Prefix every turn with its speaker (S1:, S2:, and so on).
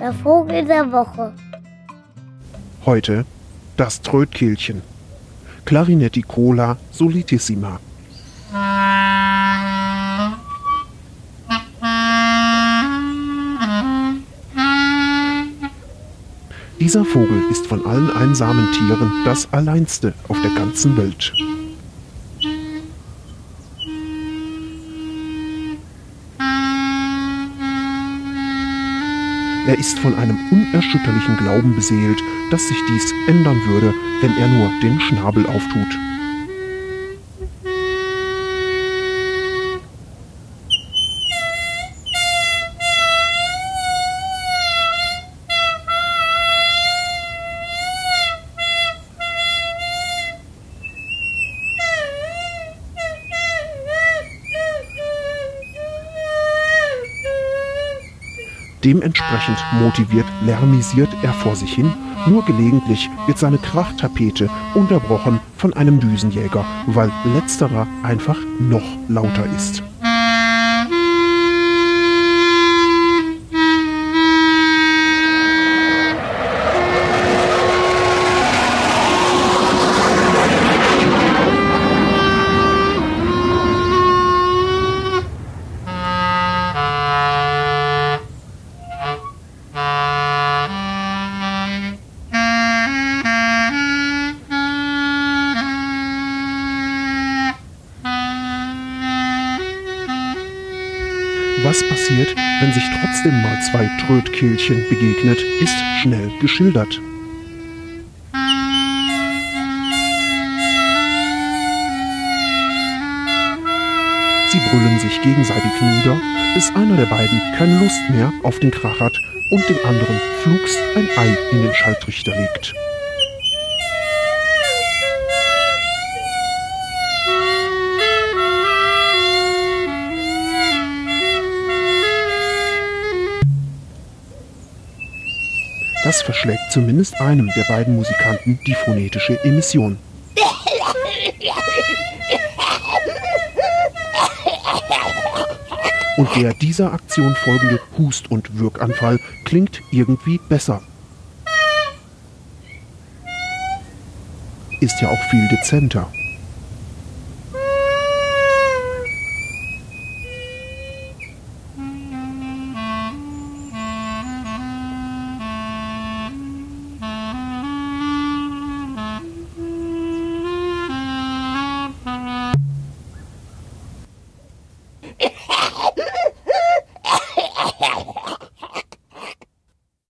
S1: Der Vogel der Woche.
S2: Heute das Trötkehlchen. Clarinetti Cola Solitissima. Dieser Vogel ist von allen einsamen Tieren das alleinste auf der ganzen Welt. Er ist von einem unerschütterlichen Glauben beseelt, dass sich dies ändern würde, wenn er nur den Schnabel auftut. Dementsprechend motiviert lärmisiert er vor sich hin, nur gelegentlich wird seine Krachtapete unterbrochen von einem Düsenjäger, weil letzterer einfach noch lauter ist. Was passiert, wenn sich trotzdem mal zwei Trötkehlchen begegnet, ist schnell geschildert. Sie brüllen sich gegenseitig nieder, bis einer der beiden keine Lust mehr auf den Krach hat und dem anderen flugs ein Ei in den Schalltrichter legt. Das verschlägt zumindest einem der beiden Musikanten die phonetische Emission. Und der dieser Aktion folgende Hust- und Wirkanfall klingt irgendwie besser. Ist ja auch viel dezenter.